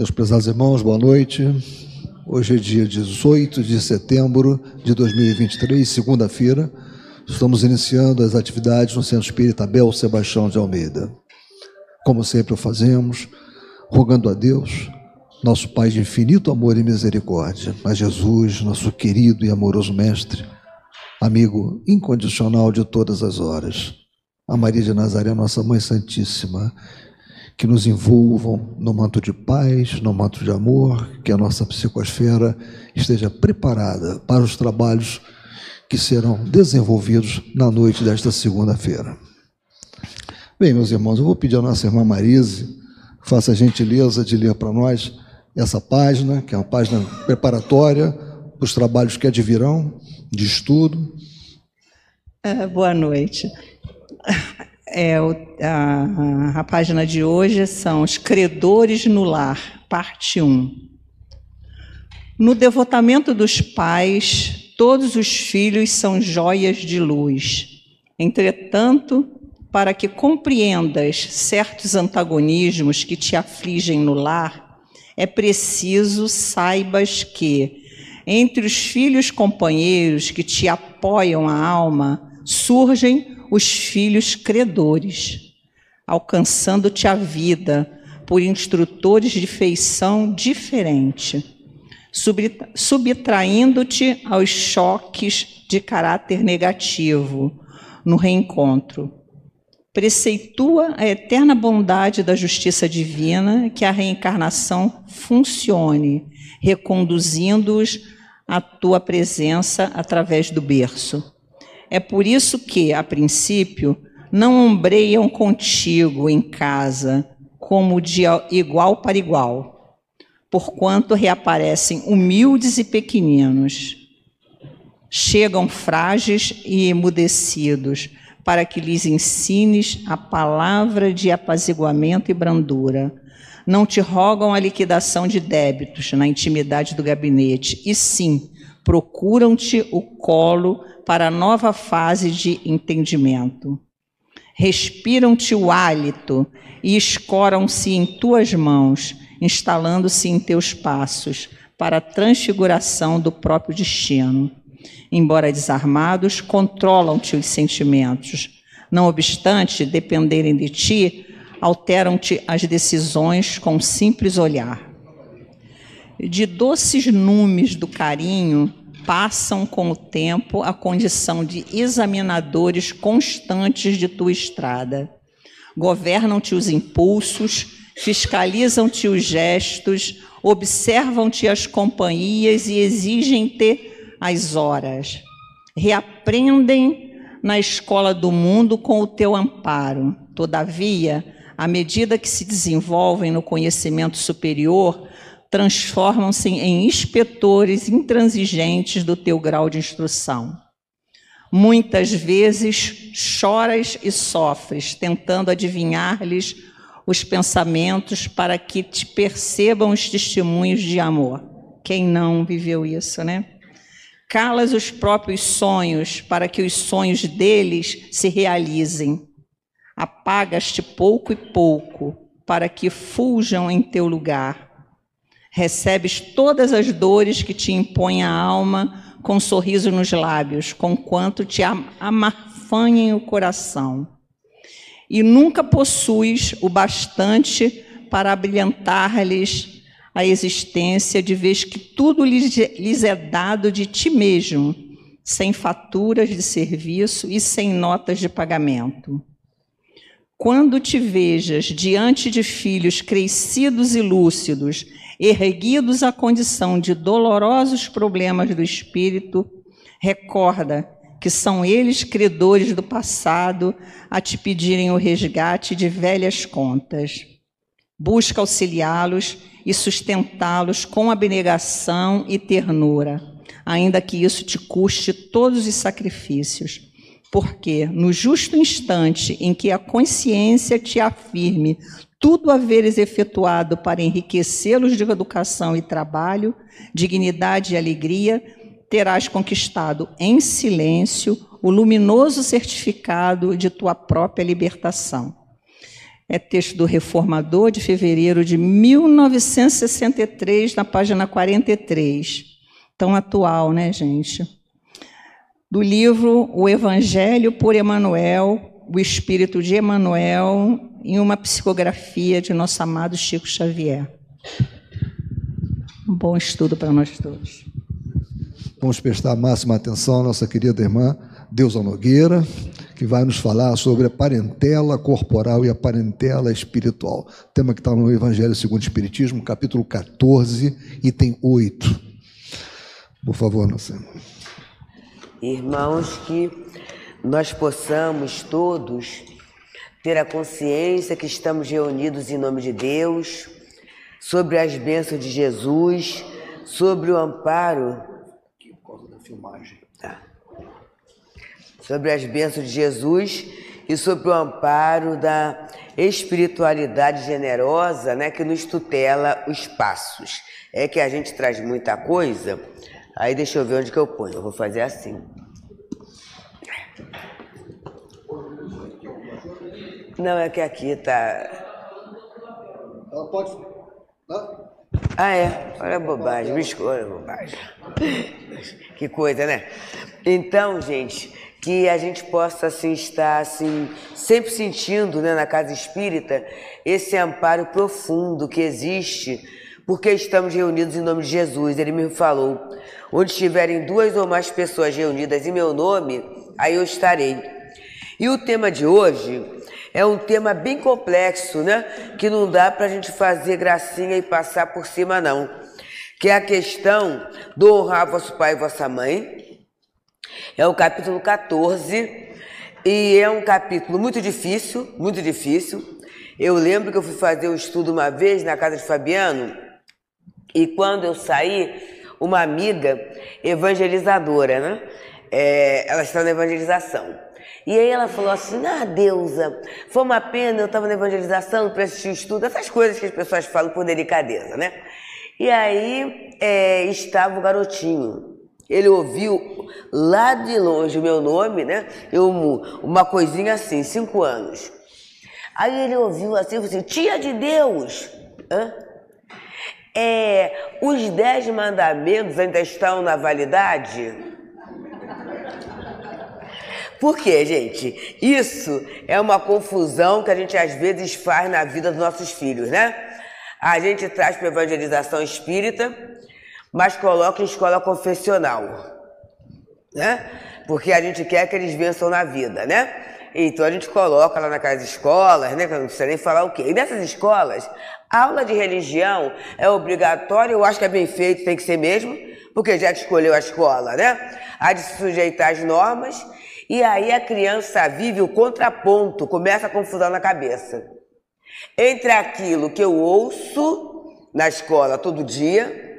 Meus prezados irmãos, boa noite. Hoje é dia 18 de setembro de 2023, segunda-feira. Estamos iniciando as atividades no Centro Espírita Abel Sebastião de Almeida. Como sempre o fazemos, rogando a Deus, nosso Pai de infinito amor e misericórdia, a Jesus, nosso querido e amoroso Mestre, amigo incondicional de todas as horas, a Maria de Nazaré, nossa Mãe Santíssima, que nos envolvam no manto de paz, no manto de amor, que a nossa psicosfera esteja preparada para os trabalhos que serão desenvolvidos na noite desta segunda-feira. Bem, meus irmãos, eu vou pedir à nossa irmã Marise, faça a gentileza de ler para nós essa página, que é uma página preparatória para os trabalhos que advirão, de estudo. Uh, boa noite. É, a, a página de hoje são Os Credores no Lar, parte 1. No devotamento dos pais, todos os filhos são joias de luz. Entretanto, para que compreendas certos antagonismos que te afligem no lar, é preciso saibas que, entre os filhos companheiros que te apoiam a alma, surgem os filhos credores, alcançando-te a vida por instrutores de feição diferente, subtraindo-te aos choques de caráter negativo no reencontro. Preceitua a eterna bondade da justiça divina que a reencarnação funcione, reconduzindo-os à tua presença através do berço. É por isso que, a princípio, não ombreiam contigo em casa como de igual para igual, porquanto reaparecem humildes e pequeninos. Chegam frágeis e emudecidos, para que lhes ensines a palavra de apaziguamento e brandura. Não te rogam a liquidação de débitos na intimidade do gabinete, e sim procuram-te o colo para nova fase de entendimento. Respiram-te o hálito e escoram-se em tuas mãos, instalando-se em teus passos, para a transfiguração do próprio destino. Embora desarmados, controlam-te os sentimentos. Não obstante dependerem de ti, alteram-te as decisões com um simples olhar. De doces numes do carinho, passam com o tempo a condição de examinadores constantes de tua estrada. Governam-te os impulsos, fiscalizam-te os gestos, observam-te as companhias e exigem-te as horas. Reaprendem na escola do mundo com o teu amparo. Todavia, à medida que se desenvolvem no conhecimento superior, transformam-se em inspetores intransigentes do teu grau de instrução. Muitas vezes choras e sofres, tentando adivinhar-lhes os pensamentos para que te percebam os testemunhos de amor. Quem não viveu isso, né? Calas os próprios sonhos para que os sonhos deles se realizem. Apagas-te pouco e pouco para que fuljam em teu lugar Recebes todas as dores que te impõe a alma com um sorriso nos lábios, conquanto te amarfanhem o coração. E nunca possuis o bastante para abrilhantar-lhes a existência, de vez que tudo lhes é dado de ti mesmo, sem faturas de serviço e sem notas de pagamento. Quando te vejas diante de filhos crescidos e lúcidos, erguidos à condição de dolorosos problemas do espírito, recorda que são eles credores do passado a te pedirem o resgate de velhas contas. Busca auxiliá-los e sustentá-los com abnegação e ternura, ainda que isso te custe todos os sacrifícios. Porque no justo instante em que a consciência te afirme tudo haveres efetuado para enriquecê-los de educação e trabalho, dignidade e alegria, terás conquistado em silêncio o luminoso certificado de tua própria libertação. É texto do Reformador, de fevereiro de 1963, na página 43. Tão atual, né, gente? Do livro O Evangelho por Emanuel, o Espírito de Emanuel, em uma psicografia de nosso amado Chico Xavier. Um bom estudo para nós todos. Vamos prestar a máxima atenção à nossa querida irmã Deusa Nogueira, que vai nos falar sobre a parentela corporal e a parentela espiritual. Tema que está no Evangelho segundo o Espiritismo, capítulo 14, item 8. Por favor, nossa Irmãos, que nós possamos todos ter a consciência que estamos reunidos em nome de Deus, sobre as bênçãos de Jesus, sobre o amparo. Aqui, por causa da filmagem sobre as bênçãos de Jesus e sobre o amparo da espiritualidade generosa né, que nos tutela os passos. É que a gente traz muita coisa, aí deixa eu ver onde que eu ponho. Eu vou fazer assim. Não, é que aqui tá. Ela pode. Ah, é? Olha a bobagem, me escolha bobagem. Que coisa, né? Então, gente, que a gente possa assim estar assim sempre sentindo né, na casa espírita esse amparo profundo que existe porque estamos reunidos em nome de Jesus. Ele me falou: onde estiverem duas ou mais pessoas reunidas em meu nome, aí eu estarei. E o tema de hoje é um tema bem complexo, né? Que não dá para a gente fazer gracinha e passar por cima, não. Que é a questão do honrar vosso pai e vossa mãe, é o capítulo 14 e é um capítulo muito difícil, muito difícil. Eu lembro que eu fui fazer o um estudo uma vez na casa de Fabiano e quando eu saí, uma amiga evangelizadora, né? É, ela está na evangelização. E aí ela falou assim: Ah, deusa, foi uma pena, eu estava na evangelização para assistir o estudo, essas coisas que as pessoas falam por delicadeza, né? E aí é, estava o garotinho, ele ouviu lá de longe o meu nome, né? Eu, uma coisinha assim, cinco anos. Aí ele ouviu assim, assim tia de Deus. Hã? É, os dez mandamentos ainda estão na validade? Por quê, gente? Isso é uma confusão que a gente às vezes faz na vida dos nossos filhos, né? A gente traz para evangelização espírita mas coloca em escola confessional, né? Porque a gente quer que eles vençam na vida, né? Então a gente coloca lá naquelas escolas, né? Que não precisa nem falar o quê. E nessas escolas, aula de religião é obrigatória, eu acho que é bem feito, tem que ser mesmo, porque já escolheu a escola, né? Há de se sujeitar às normas, e aí a criança vive o contraponto, começa a confusão na cabeça. Entre aquilo que eu ouço na escola todo dia,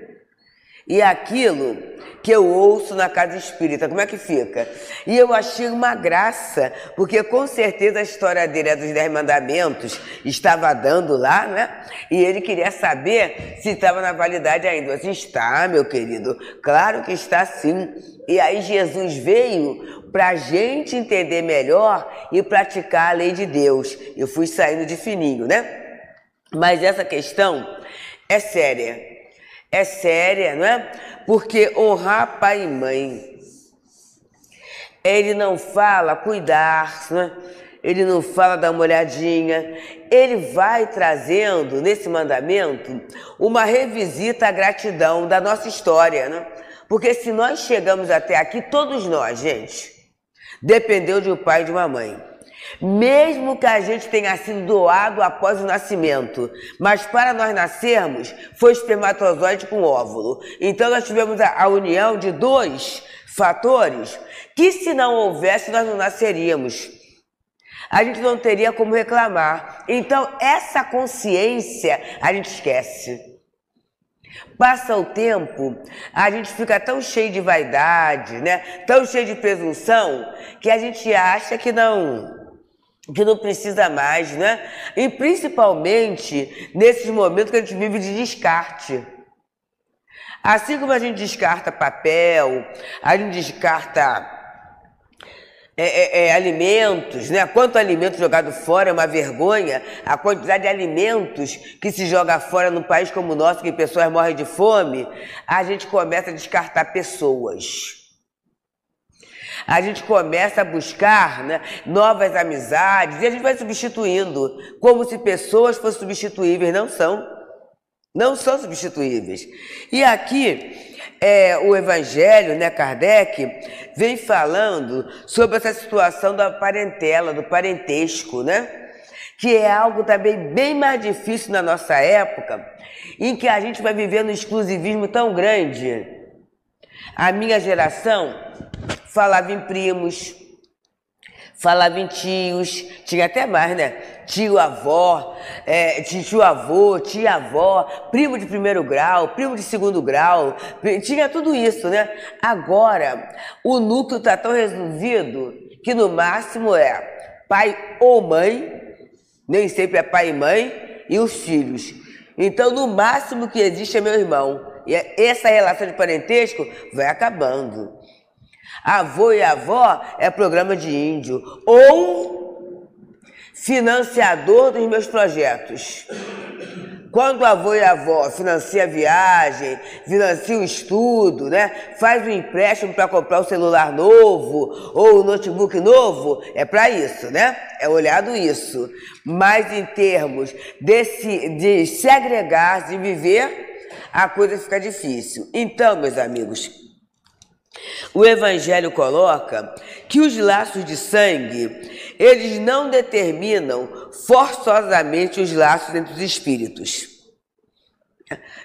e aquilo que eu ouço na casa espírita, como é que fica? E eu achei uma graça, porque com certeza a história dele é dos Dez Mandamentos, estava dando lá, né? E ele queria saber se estava na validade ainda. Assim, está, meu querido, claro que está sim. E aí Jesus veio para a gente entender melhor e praticar a lei de Deus. Eu fui saindo de fininho, né? Mas essa questão é séria é séria, não é? Porque honrar pai e mãe, ele não fala cuidar, não é? ele não fala dar uma olhadinha, ele vai trazendo nesse mandamento uma revisita à gratidão da nossa história, né? Porque se nós chegamos até aqui, todos nós, gente, dependeu de um pai e de uma mãe. Mesmo que a gente tenha sido doado após o nascimento, mas para nós nascermos foi espermatozoide com óvulo. Então nós tivemos a, a união de dois fatores que se não houvesse nós não nasceríamos. A gente não teria como reclamar. Então essa consciência a gente esquece. Passa o tempo, a gente fica tão cheio de vaidade, né? Tão cheio de presunção que a gente acha que não que não precisa mais, né? E principalmente nesses momentos que a gente vive de descarte. Assim como a gente descarta papel, a gente descarta é, é, é, alimentos, né? Quanto alimento jogado fora é uma vergonha. A quantidade de alimentos que se joga fora num país como o nosso, que pessoas morrem de fome, a gente começa a descartar pessoas. A gente começa a buscar né, novas amizades e a gente vai substituindo, como se pessoas fossem substituíveis. Não são. Não são substituíveis. E aqui é, o Evangelho, né, Kardec, vem falando sobre essa situação da parentela, do parentesco, né? Que é algo também bem mais difícil na nossa época, em que a gente vai vivendo um exclusivismo tão grande. A minha geração falava em primos, falava em tios, tinha até mais, né? Tio avó, é, tio avô, tia avó, primo de primeiro grau, primo de segundo grau, tinha tudo isso, né? Agora, o núcleo está tão resolvido que no máximo é pai ou mãe, nem sempre é pai e mãe, e os filhos. Então, no máximo que existe é meu irmão. E é, essa relação de parentesco vai acabando. Avô e avó é programa de índio. Ou financiador dos meus projetos. Quando o avô e avó financia a viagem, financia o estudo, né? faz um empréstimo para comprar o um celular novo ou o um notebook novo, é para isso, né? É olhado isso. Mas em termos de de se agregar, de viver, a coisa fica difícil. Então, meus amigos, o Evangelho coloca que os laços de sangue, eles não determinam forçosamente os laços entre os espíritos,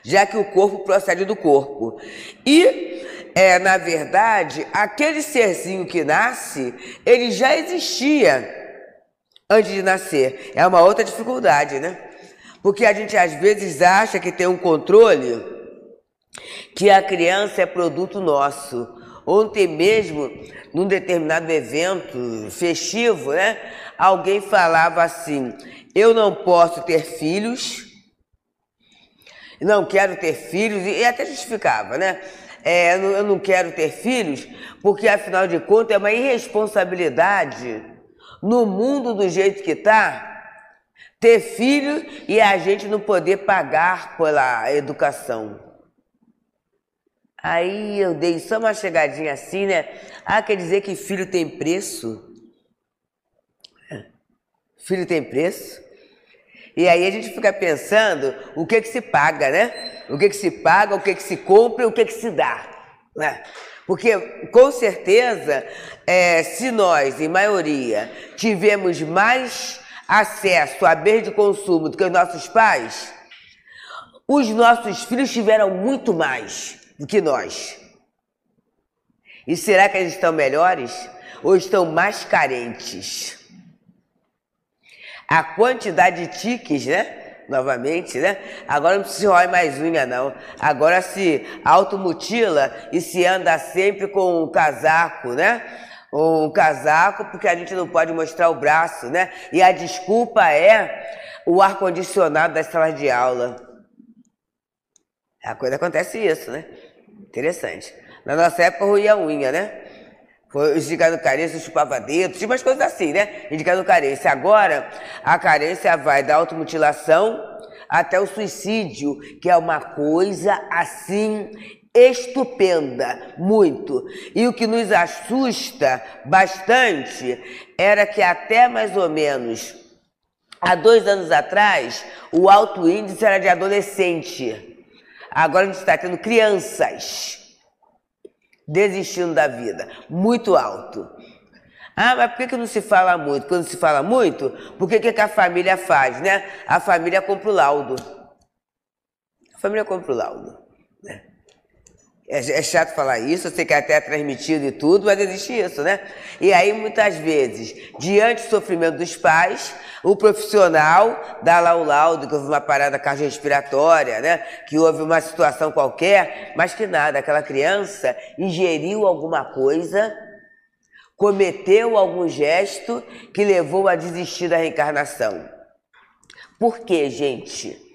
já que o corpo procede do corpo. E, é, na verdade, aquele serzinho que nasce, ele já existia antes de nascer. É uma outra dificuldade, né? Porque a gente às vezes acha que tem um controle que a criança é produto nosso. Ontem mesmo, num determinado evento festivo, né, alguém falava assim: Eu não posso ter filhos, não quero ter filhos, e até justificava, né? É, eu não quero ter filhos, porque afinal de contas é uma irresponsabilidade no mundo do jeito que está ter filho e a gente não poder pagar pela educação. Aí eu dei só uma chegadinha assim, né? Ah, quer dizer que filho tem preço? Filho tem preço? E aí a gente fica pensando o que que se paga, né? O que que se paga, o que que se compra e o que que se dá. Né? Porque, com certeza, é, se nós, em maioria, tivemos mais acesso a bens de consumo do que os nossos pais, os nossos filhos tiveram muito mais do que nós. E será que eles estão melhores ou estão mais carentes? A quantidade de tiques, né? Novamente, né? Agora não se rói mais unha, não. Agora se automutila e se anda sempre com um casaco, né? Um casaco, porque a gente não pode mostrar o braço, né? E a desculpa é o ar-condicionado das salas de aula. A coisa acontece isso, né? Interessante. Na nossa época, ruía a unha, né? Foi indicando carência, chupava dedo, tinha umas coisas assim, né? Indicando carência. Agora, a carência vai da automutilação até o suicídio, que é uma coisa assim estupenda, muito. E o que nos assusta bastante era que até mais ou menos há dois anos atrás, o alto índice era de adolescente. Agora a gente está tendo crianças desistindo da vida, muito alto. Ah, mas por que, que não se fala muito? Quando se fala muito, por que, que a família faz, né? A família compra o laudo. A família compra o laudo. Né? É, é, chato falar isso, eu sei que é até transmitido e tudo, mas existe isso, né? E aí, muitas vezes, diante do sofrimento dos pais, o profissional dá lá o laudo que houve uma parada cardiorrespiratória, né? Que houve uma situação qualquer, mas que nada, aquela criança ingeriu alguma coisa, cometeu algum gesto que levou a desistir da reencarnação. Por quê, gente?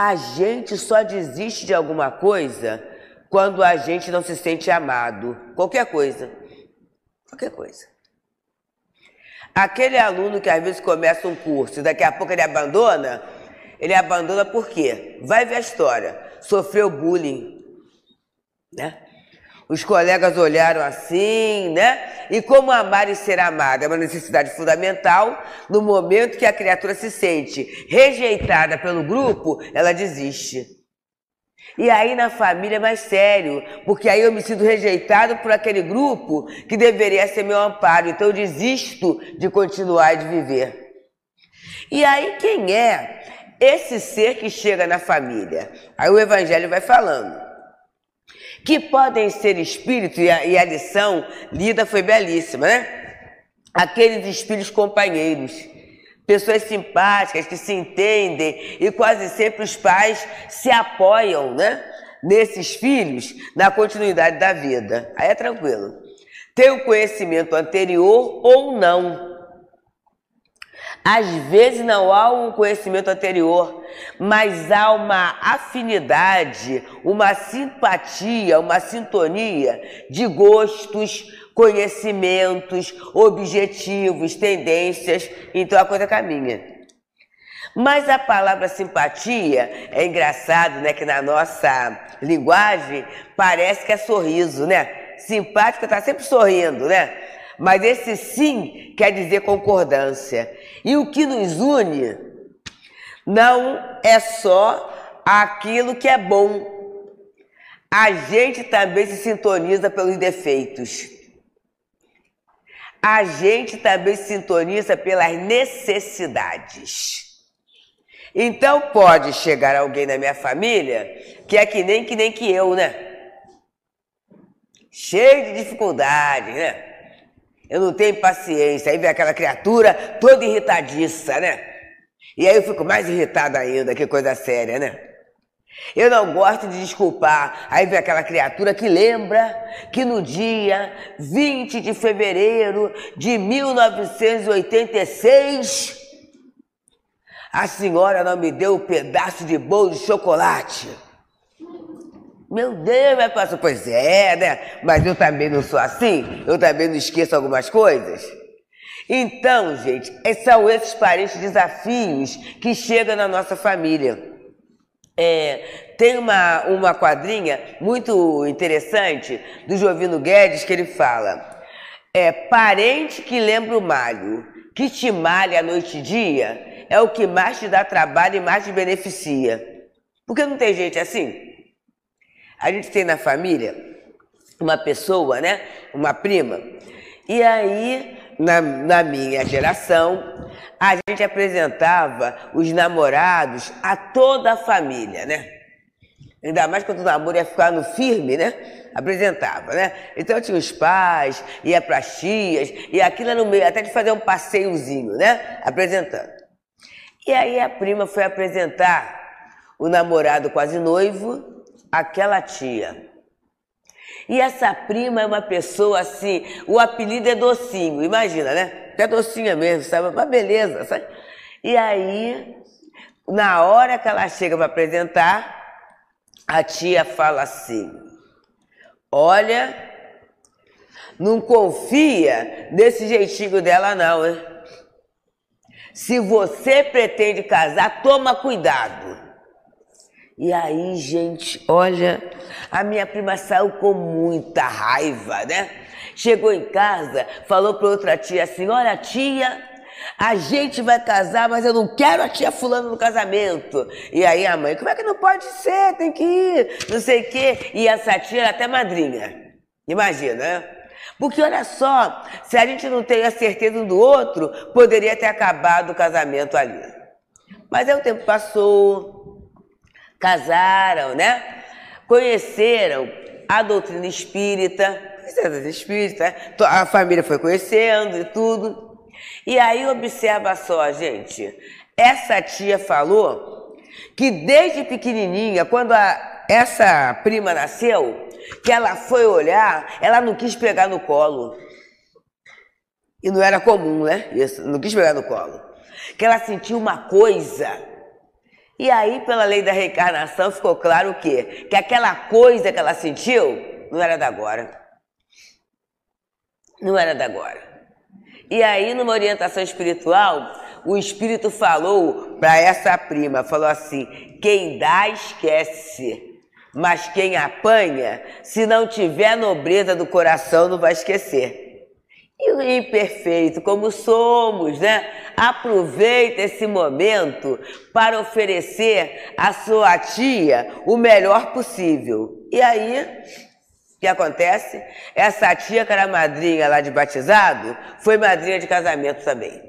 A gente só desiste de alguma coisa quando a gente não se sente amado. Qualquer coisa. Qualquer coisa. Aquele aluno que às vezes começa um curso e daqui a pouco ele abandona, ele abandona por quê? Vai ver a história. Sofreu bullying, né? Os colegas olharam assim, né? E como amar e ser amada é uma necessidade fundamental, no momento que a criatura se sente rejeitada pelo grupo, ela desiste. E aí na família é mais sério, porque aí eu me sinto rejeitado por aquele grupo que deveria ser meu amparo, então eu desisto de continuar e de viver. E aí quem é esse ser que chega na família? Aí o evangelho vai falando que podem ser espíritos, e a, e a lição lida foi belíssima, né? Aqueles espíritos companheiros, pessoas simpáticas que se entendem e quase sempre os pais se apoiam, né? Nesses filhos na continuidade da vida. Aí é tranquilo. Tem o conhecimento anterior ou não. Às vezes não há um conhecimento anterior, mas há uma afinidade, uma simpatia, uma sintonia de gostos, conhecimentos, objetivos, tendências, então a coisa caminha. Mas a palavra simpatia é engraçado, né? Que na nossa linguagem parece que é sorriso, né? Simpática está sempre sorrindo, né? Mas esse sim quer dizer concordância. E o que nos une não é só aquilo que é bom. A gente também se sintoniza pelos defeitos. A gente também se sintoniza pelas necessidades. Então pode chegar alguém na minha família que é que nem que nem que eu, né? Cheio de dificuldades, né? Eu não tenho paciência. Aí vem aquela criatura toda irritadiça, né? E aí eu fico mais irritado ainda, que coisa séria, né? Eu não gosto de desculpar. Aí vem aquela criatura que lembra que no dia 20 de fevereiro de 1986, a senhora não me deu um pedaço de bolo de chocolate. Meu Deus, vai passar. Pois é, né? Mas eu também não sou assim. Eu também não esqueço algumas coisas. Então, gente, são esses parentes desafios que chegam na nossa família. É, tem uma, uma quadrinha muito interessante do Jovino Guedes que ele fala: é parente que lembra o malho, que te malha noite e dia, é o que mais te dá trabalho e mais te beneficia. Porque não tem gente assim? A gente tem na família uma pessoa, né? Uma prima. E aí, na, na minha geração, a gente apresentava os namorados a toda a família, né? Ainda mais quando o namoro ia ficar no firme, né? Apresentava, né? Então tinha os pais, ia para as tias, e aquilo no meio, até de fazer um passeiozinho, né? Apresentando. E aí a prima foi apresentar o namorado quase noivo aquela tia. E essa prima é uma pessoa assim, o apelido é docinho, imagina, né? É docinha mesmo, sabe? Uma beleza, sabe? E aí, na hora que ela chega para apresentar, a tia fala assim: Olha, não confia nesse jeitinho dela, não, hein? Se você pretende casar, toma cuidado. E aí, gente, olha, a minha prima saiu com muita raiva, né? Chegou em casa, falou para outra tia assim: Olha, tia, a gente vai casar, mas eu não quero a tia fulano no casamento. E aí a mãe, como é que não pode ser? Tem que ir, não sei o quê. E essa tia era até madrinha. Imagina, né? Porque olha só, se a gente não tem a certeza um do outro, poderia ter acabado o casamento ali. Mas aí o tempo passou, casaram, né? Conheceram a doutrina espírita, espírita, a família foi conhecendo e tudo. E aí observa só, gente, essa tia falou que desde pequenininha, quando a, essa prima nasceu, que ela foi olhar, ela não quis pegar no colo. E não era comum, né? Isso, não quis pegar no colo. Que ela sentiu uma coisa e aí, pela lei da reencarnação, ficou claro o quê? Que aquela coisa que ela sentiu não era da agora. Não era da agora. E aí, numa orientação espiritual, o espírito falou para essa prima, falou assim: quem dá esquece, mas quem apanha, se não tiver nobreza do coração, não vai esquecer. Imperfeito, como somos, né? Aproveita esse momento para oferecer à sua tia o melhor possível. E aí, o que acontece? Essa tia que era madrinha lá de batizado, foi madrinha de casamento também.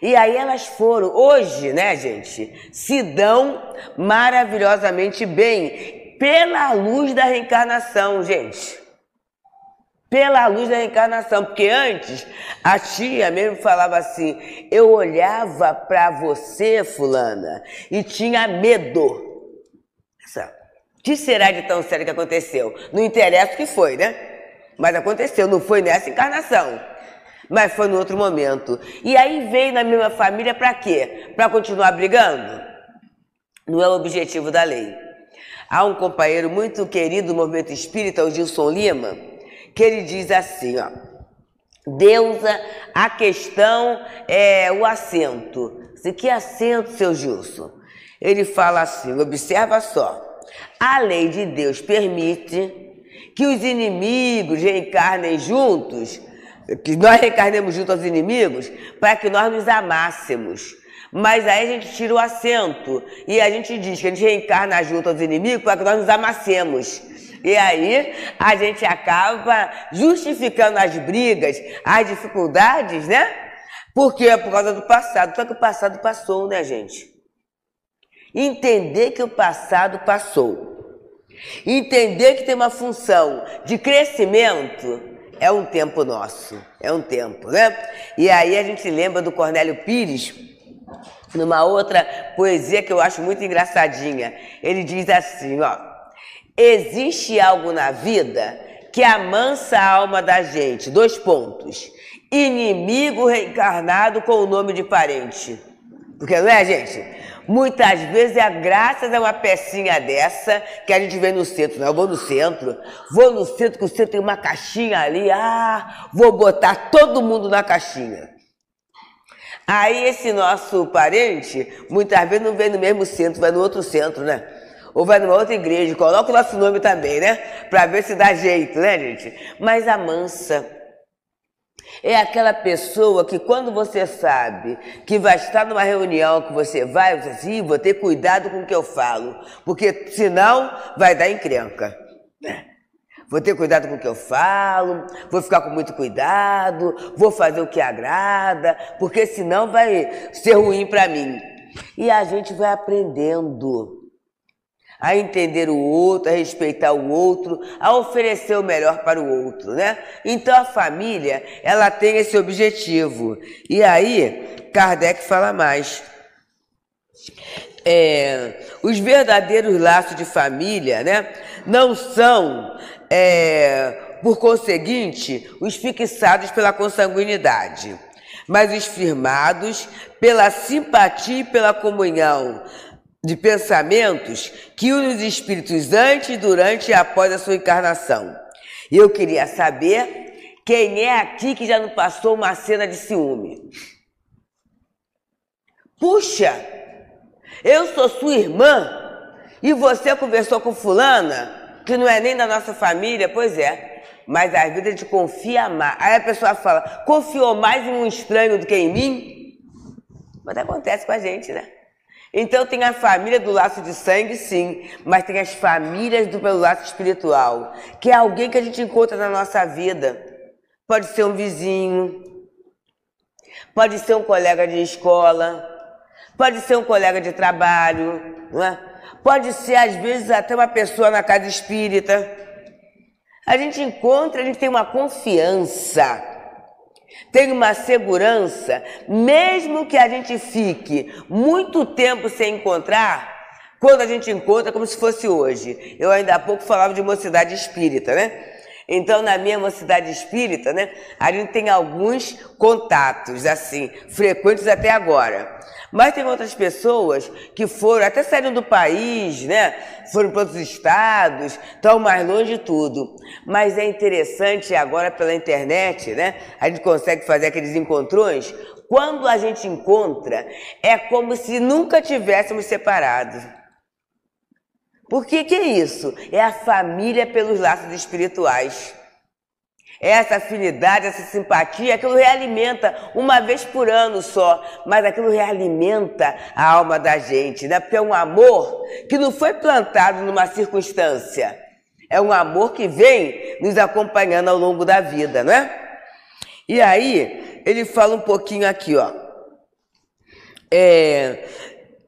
E aí elas foram, hoje, né, gente, se dão maravilhosamente bem pela luz da reencarnação, gente pela luz da reencarnação, porque antes a tia mesmo falava assim: eu olhava para você, fulana, e tinha medo. O que será de tão sério que aconteceu? Não interessa o que foi, né? Mas aconteceu, não foi nessa encarnação. Mas foi no outro momento. E aí veio na mesma família para quê? Para continuar brigando? Não é o objetivo da lei. Há um companheiro muito querido do movimento espírita, o Gilson Lima, que ele diz assim, ó. Deusa, a questão é o assento. Que assento, seu Gilson? Ele fala assim: observa só. A lei de Deus permite que os inimigos reencarnem juntos, que nós reencarnemos juntos aos inimigos, para que nós nos amássemos. Mas aí a gente tira o assento e a gente diz que a gente reencarna junto aos inimigos para que nós nos amassemos. E aí a gente acaba justificando as brigas, as dificuldades, né? Porque é por causa do passado. Só que o passado passou, né, gente? Entender que o passado passou. Entender que tem uma função de crescimento é um tempo nosso. É um tempo, né? E aí a gente lembra do Cornélio Pires, numa outra poesia que eu acho muito engraçadinha. Ele diz assim, ó. Existe algo na vida que amansa a alma da gente. Dois pontos. Inimigo reencarnado com o nome de parente. Porque não é, gente? Muitas vezes é graças a uma pecinha dessa que a gente vê no centro. Não, eu vou no centro, vou no centro, que o centro tem uma caixinha ali. Ah, vou botar todo mundo na caixinha. Aí esse nosso parente, muitas vezes não vem no mesmo centro, vai no outro centro, né? Ou vai numa outra igreja, coloca o nosso nome também, né? Para ver se dá jeito, né, gente? Mas a mansa é aquela pessoa que quando você sabe que vai estar numa reunião que você vai, você diz, assim, vou ter cuidado com o que eu falo, porque senão vai dar encrenca. Né? Vou ter cuidado com o que eu falo, vou ficar com muito cuidado, vou fazer o que agrada, porque senão vai ser ruim para mim. E a gente vai aprendendo a entender o outro, a respeitar o outro, a oferecer o melhor para o outro, né? Então a família, ela tem esse objetivo. E aí, Kardec fala mais. É, os verdadeiros laços de família, né, não são, é, por conseguinte, os fixados pela consanguinidade, mas os firmados pela simpatia e pela comunhão, de pensamentos que unem os espíritos antes, durante e após a sua encarnação. Eu queria saber quem é aqui que já não passou uma cena de ciúme. Puxa, eu sou sua irmã e você conversou com fulana, que não é nem da nossa família, pois é. Mas às vezes a gente confia mais. Aí a pessoa fala, confiou mais em um estranho do que em mim? Mas acontece com a gente, né? Então tem a família do laço de sangue, sim, mas tem as famílias do pelo laço espiritual, que é alguém que a gente encontra na nossa vida. Pode ser um vizinho, pode ser um colega de escola, pode ser um colega de trabalho, não é? pode ser às vezes até uma pessoa na casa espírita. A gente encontra, a gente tem uma confiança tem uma segurança, mesmo que a gente fique muito tempo sem encontrar, quando a gente encontra, como se fosse hoje. Eu ainda há pouco falava de mocidade espírita, né? Então, na minha mocidade espírita, né, a gente tem alguns contatos, assim, frequentes até agora. Mas tem outras pessoas que foram, até saíram do país, né? Foram para outros estados, estão mais longe de tudo. Mas é interessante agora pela internet, né? A gente consegue fazer aqueles encontrões. Quando a gente encontra, é como se nunca tivéssemos separado. Por que, que é isso? É a família pelos laços espirituais. Essa afinidade, essa simpatia, aquilo realimenta uma vez por ano só, mas aquilo realimenta a alma da gente, né? Porque é um amor que não foi plantado numa circunstância, é um amor que vem nos acompanhando ao longo da vida, né? E aí, ele fala um pouquinho aqui, ó. É,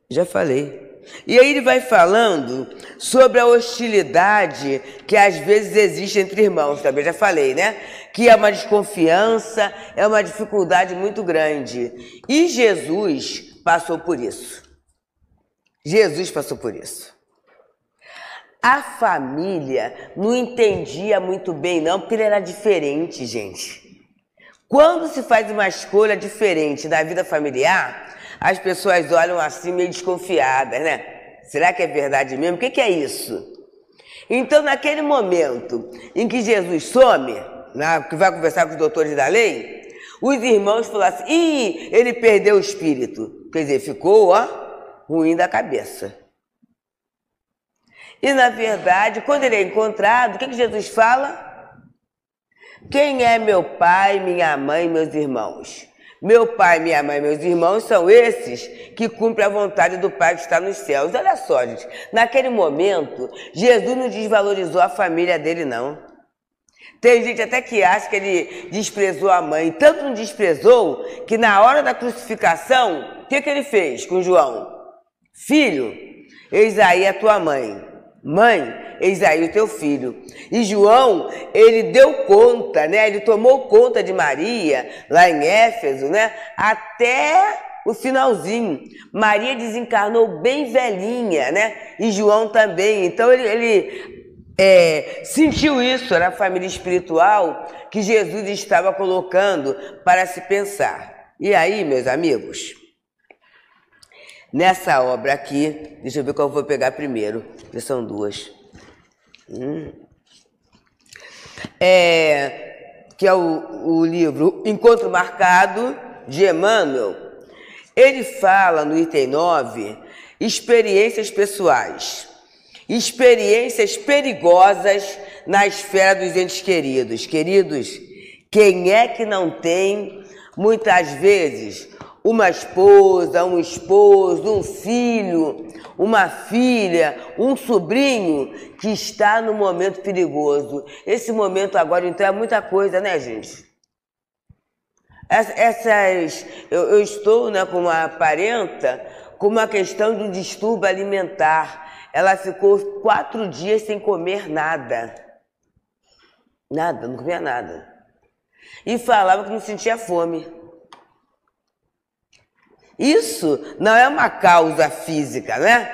já falei. E aí ele vai falando sobre a hostilidade que às vezes existe entre irmãos, também já falei, né? Que é uma desconfiança, é uma dificuldade muito grande. E Jesus passou por isso. Jesus passou por isso. A família não entendia muito bem, não, porque ele era diferente, gente. Quando se faz uma escolha diferente da vida familiar, as pessoas olham assim meio desconfiadas, né? Será que é verdade mesmo? O que, é isso? Então, naquele momento em que Jesus some, que vai conversar com os doutores da lei, os irmãos falaram assim: ih, ele perdeu o espírito. Quer dizer, ficou, ó, ruim da cabeça. E na verdade, quando ele é encontrado, o que, que Jesus fala? Quem é meu pai, minha mãe, meus irmãos? Meu pai, minha mãe, meus irmãos são esses que cumprem a vontade do Pai que está nos céus. Olha só, gente, naquele momento, Jesus não desvalorizou a família dele, não. Tem gente até que acha que ele desprezou a mãe. Tanto não desprezou que na hora da crucificação, o que, que ele fez com João? Filho, eis aí a tua mãe. Mãe, eis aí o teu filho. E João, ele deu conta, né? Ele tomou conta de Maria, lá em Éfeso, né? Até o finalzinho. Maria desencarnou bem velhinha, né? E João também. Então ele, ele é, sentiu isso, era a família espiritual que Jesus estava colocando para se pensar. E aí, meus amigos, nessa obra aqui, deixa eu ver qual eu vou pegar primeiro, que são duas. Hum. É, que é o, o livro Encontro Marcado, de Emmanuel. Ele fala no item 9 experiências pessoais, experiências perigosas na esfera dos entes queridos. Queridos, quem é que não tem, muitas vezes, uma esposa, um esposo, um filho, uma filha, um sobrinho que está no momento perigoso. Esse momento agora, então, é muita coisa, né, gente? Essas. Eu, eu estou né, com uma parenta com uma questão de um distúrbio alimentar. Ela ficou quatro dias sem comer nada. Nada, não comia nada. E falava que não sentia fome. Isso não é uma causa física, né?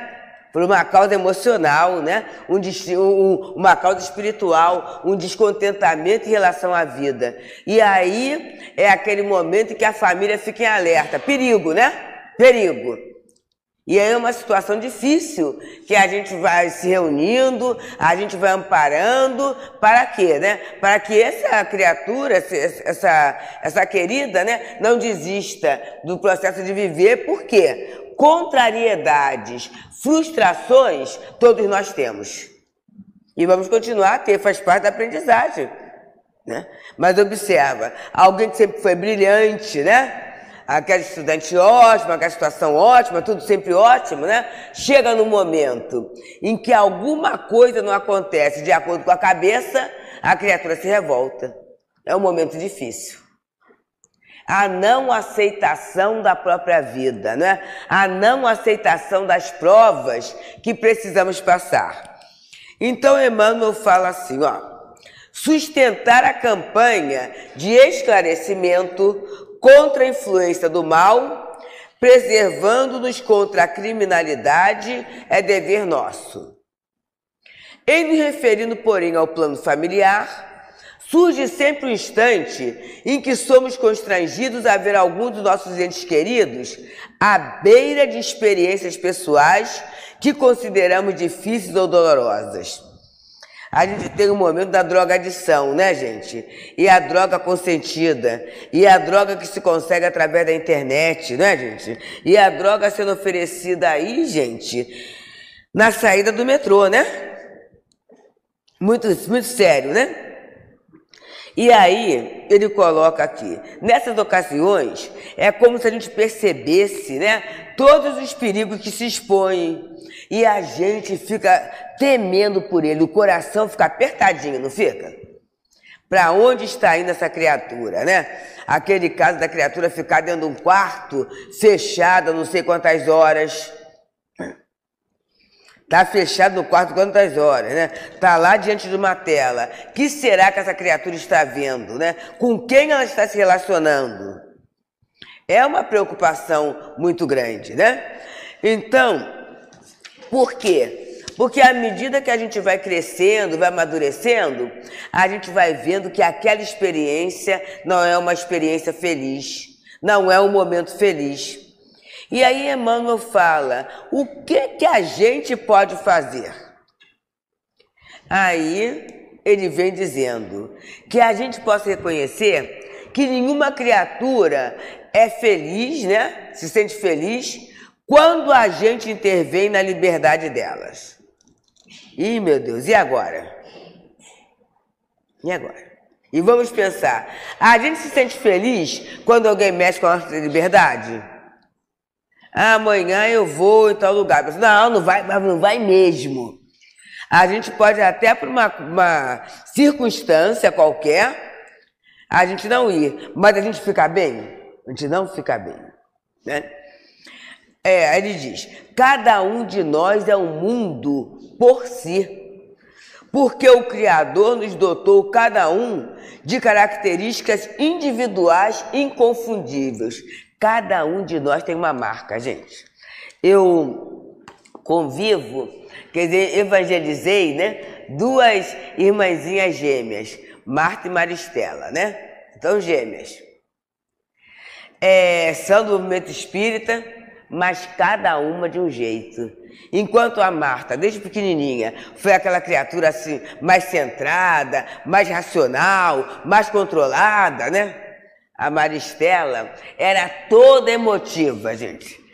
Por uma causa emocional, né? Um, um, uma causa espiritual, um descontentamento em relação à vida. E aí é aquele momento em que a família fica em alerta. Perigo, né? Perigo. E aí é uma situação difícil, que a gente vai se reunindo, a gente vai amparando, para quê, né? Para que essa criatura, essa, essa querida, né, não desista do processo de viver, por quê? Contrariedades, frustrações, todos nós temos. E vamos continuar a ter, faz parte da aprendizagem. Né? Mas observa, alguém que sempre foi brilhante, né? Aquela estudante ótima, aquela situação ótima, tudo sempre ótimo, né? Chega no momento em que alguma coisa não acontece de acordo com a cabeça, a criatura se revolta. É um momento difícil. A não aceitação da própria vida, né? A não aceitação das provas que precisamos passar. Então Emmanuel fala assim, ó, sustentar a campanha de esclarecimento contra a influência do mal, preservando-nos contra a criminalidade, é dever nosso. Em nos referindo, porém, ao plano familiar, surge sempre um instante em que somos constrangidos a ver alguns dos nossos entes queridos à beira de experiências pessoais que consideramos difíceis ou dolorosas. A gente tem o momento da drogadição, né, gente? E a droga consentida. E a droga que se consegue através da internet, né, gente? E a droga sendo oferecida aí, gente, na saída do metrô, né? Muito, muito sério, né? E aí, ele coloca aqui, nessas ocasiões, é como se a gente percebesse, né, todos os perigos que se expõem, e a gente fica temendo por ele, o coração fica apertadinho, não fica? Para onde está indo essa criatura, né? Aquele caso da criatura ficar dentro de um quarto, fechada, não sei quantas horas, Está fechado no quarto quantas horas, né? Está lá diante de uma tela. que será que essa criatura está vendo, né? Com quem ela está se relacionando? É uma preocupação muito grande, né? Então, por quê? Porque à medida que a gente vai crescendo, vai amadurecendo, a gente vai vendo que aquela experiência não é uma experiência feliz, não é um momento feliz. E aí Emmanuel fala: o que que a gente pode fazer? Aí ele vem dizendo que a gente possa reconhecer que nenhuma criatura é feliz, né? Se sente feliz quando a gente intervém na liberdade delas. Ih, meu Deus, e agora? E agora? E vamos pensar: a gente se sente feliz quando alguém mexe com a nossa liberdade? amanhã eu vou em tal lugar. Mas, não, não vai, não vai mesmo. A gente pode até por uma, uma circunstância qualquer, a gente não ir, mas a gente ficar bem, a gente não fica bem, né? É, ele diz: cada um de nós é um mundo por si, porque o Criador nos dotou cada um de características individuais inconfundíveis. Cada um de nós tem uma marca, gente. Eu convivo, quer dizer, evangelizei, né? Duas irmãzinhas gêmeas, Marta e Maristela, né? Então, gêmeas. É, são do movimento espírita, mas cada uma de um jeito. Enquanto a Marta, desde pequenininha, foi aquela criatura assim, mais centrada, mais racional, mais controlada, né? a Maristela, era toda emotiva, gente.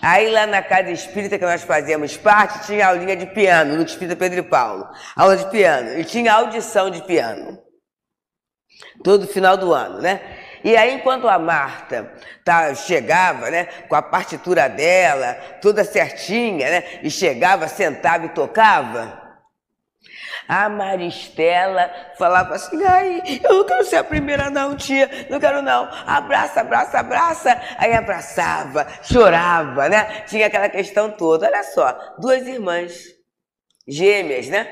Aí lá na casa espírita que nós fazíamos parte, tinha aulinha de piano, no Espírita Pedro e Paulo. Aula de piano. E tinha audição de piano. Todo final do ano, né? E aí, enquanto a Marta tá, chegava, né, com a partitura dela, toda certinha, né, e chegava, sentava e tocava, a Maristela falava assim: ai, eu não quero ser a primeira, não, tia, não quero não. Abraça, abraça, abraça. Aí abraçava, chorava, né? Tinha aquela questão toda. Olha só, duas irmãs, gêmeas, né?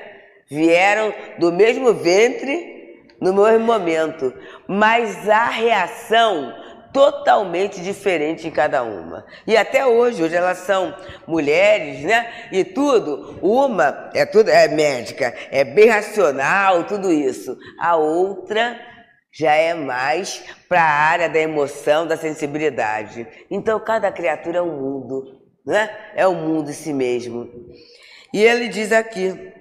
Vieram do mesmo ventre no mesmo momento, mas a reação totalmente diferente em cada uma. E até hoje, hoje elas são mulheres, né? E tudo, uma é tudo é médica, é bem racional, tudo isso. A outra já é mais para a área da emoção, da sensibilidade. Então cada criatura é um mundo, né? É um mundo em si mesmo. E ele diz aqui: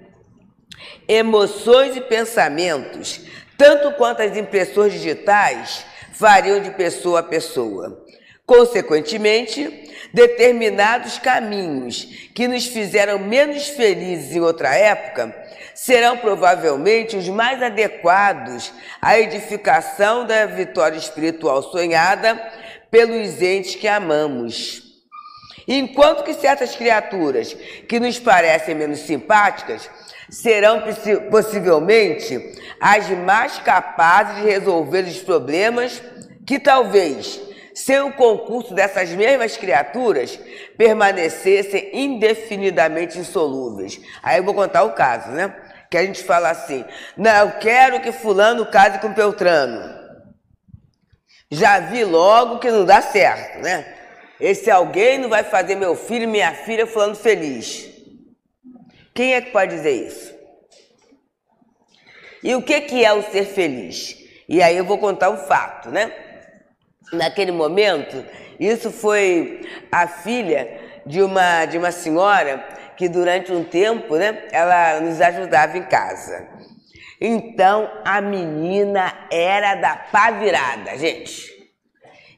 emoções e pensamentos, tanto quanto as impressões digitais, variam de pessoa a pessoa. Consequentemente, determinados caminhos que nos fizeram menos felizes em outra época serão provavelmente os mais adequados à edificação da vitória espiritual sonhada pelos entes que amamos. Enquanto que certas criaturas que nos parecem menos simpáticas serão possivelmente as mais capazes de resolver os problemas que talvez, sem o concurso dessas mesmas criaturas, permanecessem indefinidamente insolúveis. Aí eu vou contar o caso, né? Que a gente fala assim: não, eu quero que Fulano case com Peltrano. Já vi logo que não dá certo, né? Esse alguém não vai fazer meu filho e minha filha Fulano feliz. Quem é que pode dizer isso? E o que, que é o ser feliz? E aí eu vou contar um fato, né? Naquele momento, isso foi a filha de uma, de uma senhora que durante um tempo, né, ela nos ajudava em casa. Então a menina era da pá virada, gente.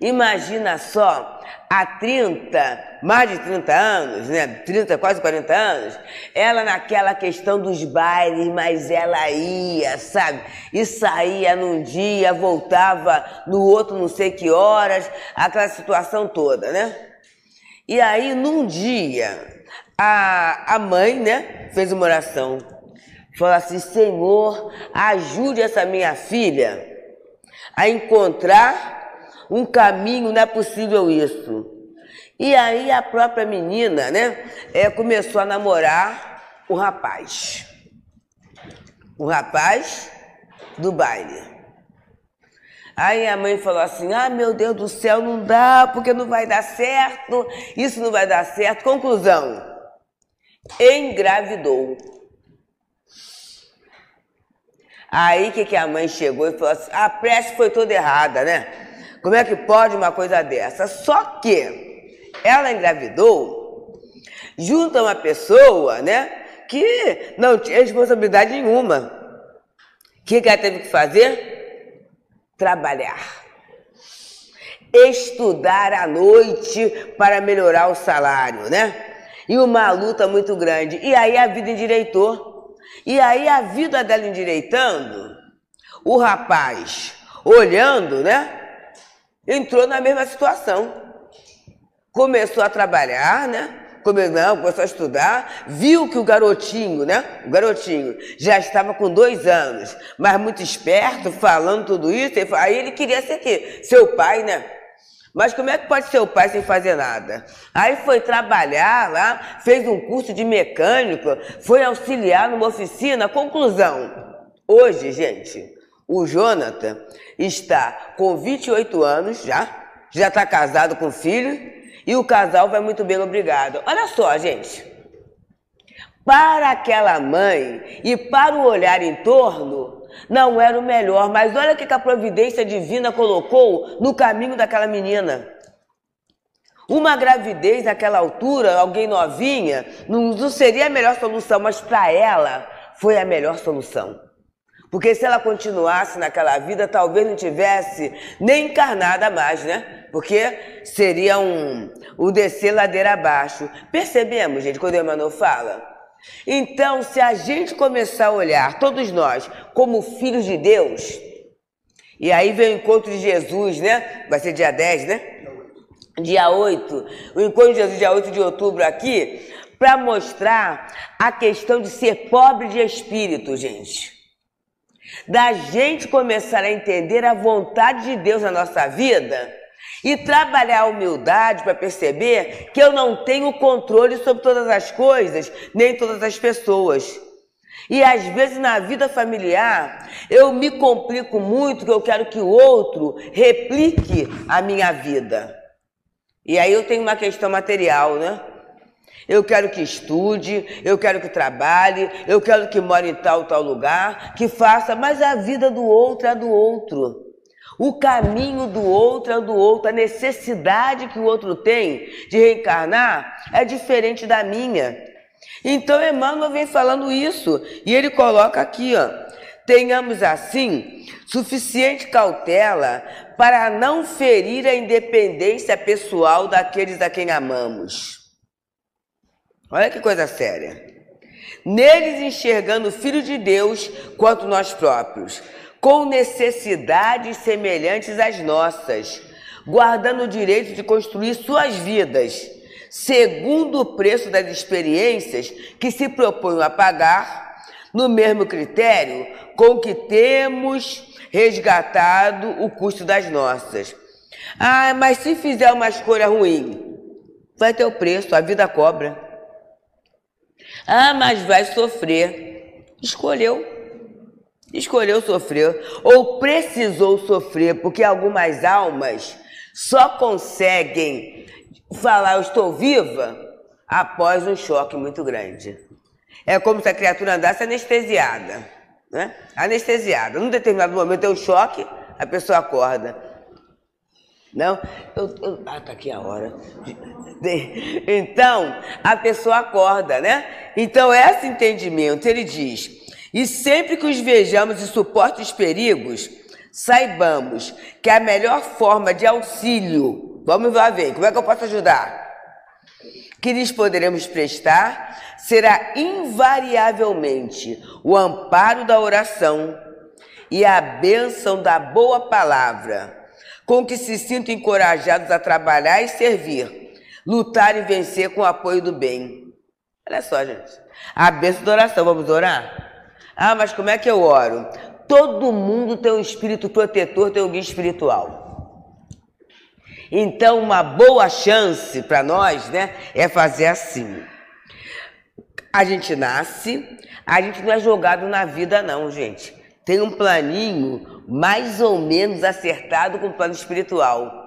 Imagina só, há 30, mais de 30 anos, né? 30, quase 40 anos, ela naquela questão dos bailes, mas ela ia, sabe? E saía num dia, voltava no outro não sei que horas, aquela situação toda, né? E aí, num dia, a, a mãe, né, fez uma oração. Falou assim: Senhor, ajude essa minha filha a encontrar um caminho, não é possível isso. E aí a própria menina, né, é, começou a namorar o rapaz. O rapaz do baile. Aí a mãe falou assim: Ah, meu Deus do céu, não dá, porque não vai dar certo, isso não vai dar certo. Conclusão: engravidou. Aí que, que a mãe chegou e falou assim: a prece foi toda errada, né? Como é que pode uma coisa dessa? Só que ela engravidou junto a uma pessoa, né, que não tinha responsabilidade nenhuma. O que, que ela teve que fazer? Trabalhar. Estudar à noite para melhorar o salário, né? E uma luta muito grande. E aí a vida endireitou. E aí a vida dela endireitando, o rapaz olhando, né? Entrou na mesma situação. Começou a trabalhar, né? Começou a estudar, viu que o garotinho, né? O garotinho já estava com dois anos, mas muito esperto, falando tudo isso. Aí ele queria ser quê? Seu pai, né? Mas como é que pode ser o pai sem fazer nada? Aí foi trabalhar lá, fez um curso de mecânico, foi auxiliar numa oficina. Conclusão: hoje, gente, o Jonathan está com 28 anos já, já está casado com filho e o casal vai muito bem, obrigado. Olha só, gente. Para aquela mãe e para o olhar em torno, não era o melhor, mas olha o que a providência divina colocou no caminho daquela menina. Uma gravidez naquela altura, alguém novinha, não seria a melhor solução, mas para ela foi a melhor solução. Porque se ela continuasse naquela vida, talvez não tivesse nem encarnada mais, né? Porque seria um, um descer ladeira abaixo. Percebemos, gente, quando o Emmanuel fala? Então, se a gente começar a olhar, todos nós, como filhos de Deus, e aí vem o encontro de Jesus, né? Vai ser dia 10, né? Dia 8. O encontro de Jesus, dia 8 de outubro, aqui, para mostrar a questão de ser pobre de espírito, gente da gente começar a entender a vontade de Deus na nossa vida e trabalhar a humildade para perceber que eu não tenho controle sobre todas as coisas, nem todas as pessoas. E às vezes na vida familiar eu me complico muito que eu quero que o outro replique a minha vida. E aí eu tenho uma questão material, né? Eu quero que estude, eu quero que trabalhe, eu quero que more em tal tal lugar, que faça, mas a vida do outro é do outro. O caminho do outro é do outro, a necessidade que o outro tem de reencarnar é diferente da minha. Então Emmanuel vem falando isso e ele coloca aqui, ó, tenhamos assim suficiente cautela para não ferir a independência pessoal daqueles a quem amamos. Olha que coisa séria. Neles enxergando o Filho de Deus quanto nós próprios, com necessidades semelhantes às nossas, guardando o direito de construir suas vidas, segundo o preço das experiências que se propõem a pagar, no mesmo critério com que temos resgatado o custo das nossas. Ah, mas se fizer uma escolha ruim, vai ter o preço, a vida cobra. Ah, mas vai sofrer. Escolheu. Escolheu sofrer. Ou precisou sofrer, porque algumas almas só conseguem falar eu estou viva após um choque muito grande. É como se a criatura andasse anestesiada. né? Anestesiada. Num determinado momento tem um choque, a pessoa acorda. Não? Eu, eu, ah, tá aqui a hora. Então, a pessoa acorda, né? Então, esse entendimento, ele diz: e sempre que os vejamos e suportem os perigos, saibamos que a melhor forma de auxílio, vamos lá ver, como é que eu posso ajudar? Que lhes poderemos prestar será invariavelmente o amparo da oração e a bênção da boa palavra com que se sintam encorajados a trabalhar e servir, lutar e vencer com o apoio do bem. Olha só, gente. A bênção da oração, vamos orar? Ah, mas como é que eu oro? Todo mundo tem um espírito protetor, tem guia espiritual. Então, uma boa chance para nós, né, é fazer assim. A gente nasce, a gente não é jogado na vida, não, gente. Tem um planinho mais ou menos acertado com o plano espiritual.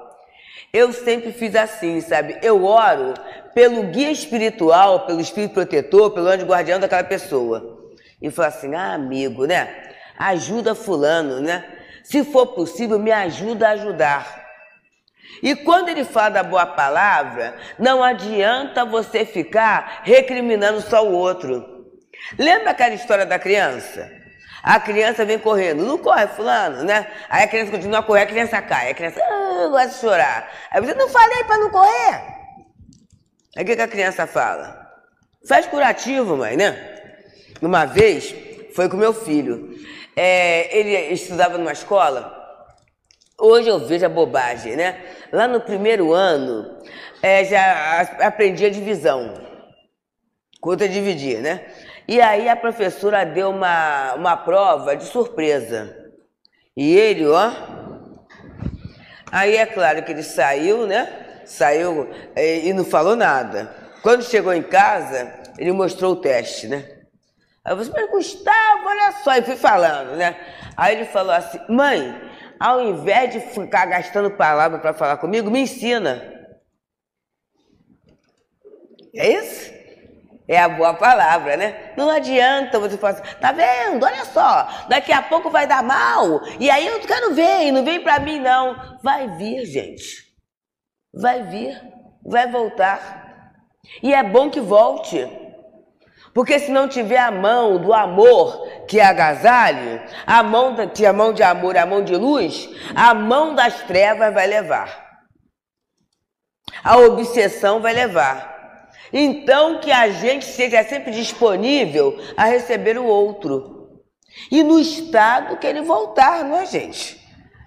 Eu sempre fiz assim, sabe? Eu oro pelo guia espiritual, pelo espírito protetor, pelo anjo guardião daquela pessoa. E falo assim: ah, amigo, né? Ajuda Fulano, né? Se for possível, me ajuda a ajudar. E quando ele fala da boa palavra, não adianta você ficar recriminando só o outro. Lembra aquela história da criança? A criança vem correndo, não corre, fulano, né? Aí a criança continua a correr, a criança cai, a criança ah, gosta de chorar. Aí você não falei para não correr. Aí o que, que a criança fala? Faz curativo, mãe, né? Uma vez foi com meu filho. É, ele estudava numa escola. Hoje eu vejo a bobagem, né? Lá no primeiro ano, é, já aprendi a divisão. Conta dividir, né? E aí a professora deu uma, uma prova de surpresa. E ele, ó. Aí é claro que ele saiu, né? Saiu é, e não falou nada. Quando chegou em casa, ele mostrou o teste, né? Aí eu falei, mas Gustavo, olha só, e fui falando, né? Aí ele falou assim, mãe, ao invés de ficar gastando palavra para falar comigo, me ensina. É isso? É a boa palavra, né? Não adianta você falar assim, tá vendo? Olha só, daqui a pouco vai dar mal. E aí eu quero ver, não vem pra mim, não. Vai vir, gente. Vai vir, vai voltar. E é bom que volte. Porque se não tiver a mão do amor que é agasalho, a mão, que é a mão de amor, a mão de luz, a mão das trevas vai levar. A obsessão vai levar. Então, que a gente seja sempre disponível a receber o outro. E no estado que ele voltar, não é, gente?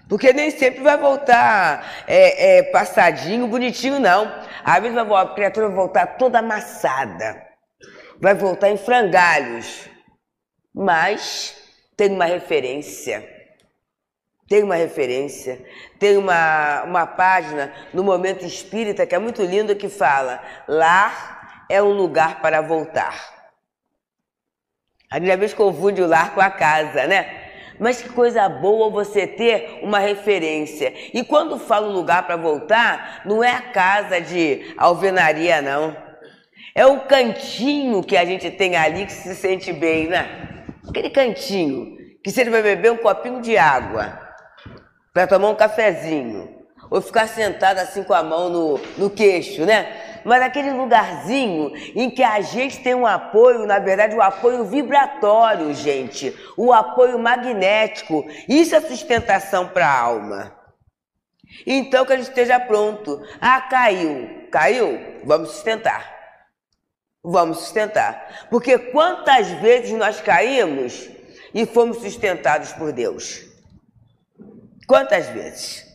Porque nem sempre vai voltar é, é, passadinho, bonitinho, não. Às vezes a criatura vai voltar toda amassada. Vai voltar em frangalhos. Mas tem uma referência. Tem uma referência. Tem uma, uma página no Momento Espírita que é muito linda que fala: lar é um lugar para voltar. A gente às vezes confunde o lar com a casa, né? Mas que coisa boa você ter uma referência. E quando falo lugar para voltar, não é a casa de alvenaria, não. É o cantinho que a gente tem ali que se sente bem, né? Aquele cantinho que você vai beber um copinho de água para tomar um cafezinho, ou ficar sentado assim com a mão no, no queixo, né? Mas aquele lugarzinho em que a gente tem um apoio, na verdade, o um apoio vibratório, gente, o um apoio magnético. Isso é sustentação para a alma. Então que a gente esteja pronto. Ah, caiu. Caiu? Vamos sustentar. Vamos sustentar. Porque quantas vezes nós caímos e fomos sustentados por Deus? Quantas vezes?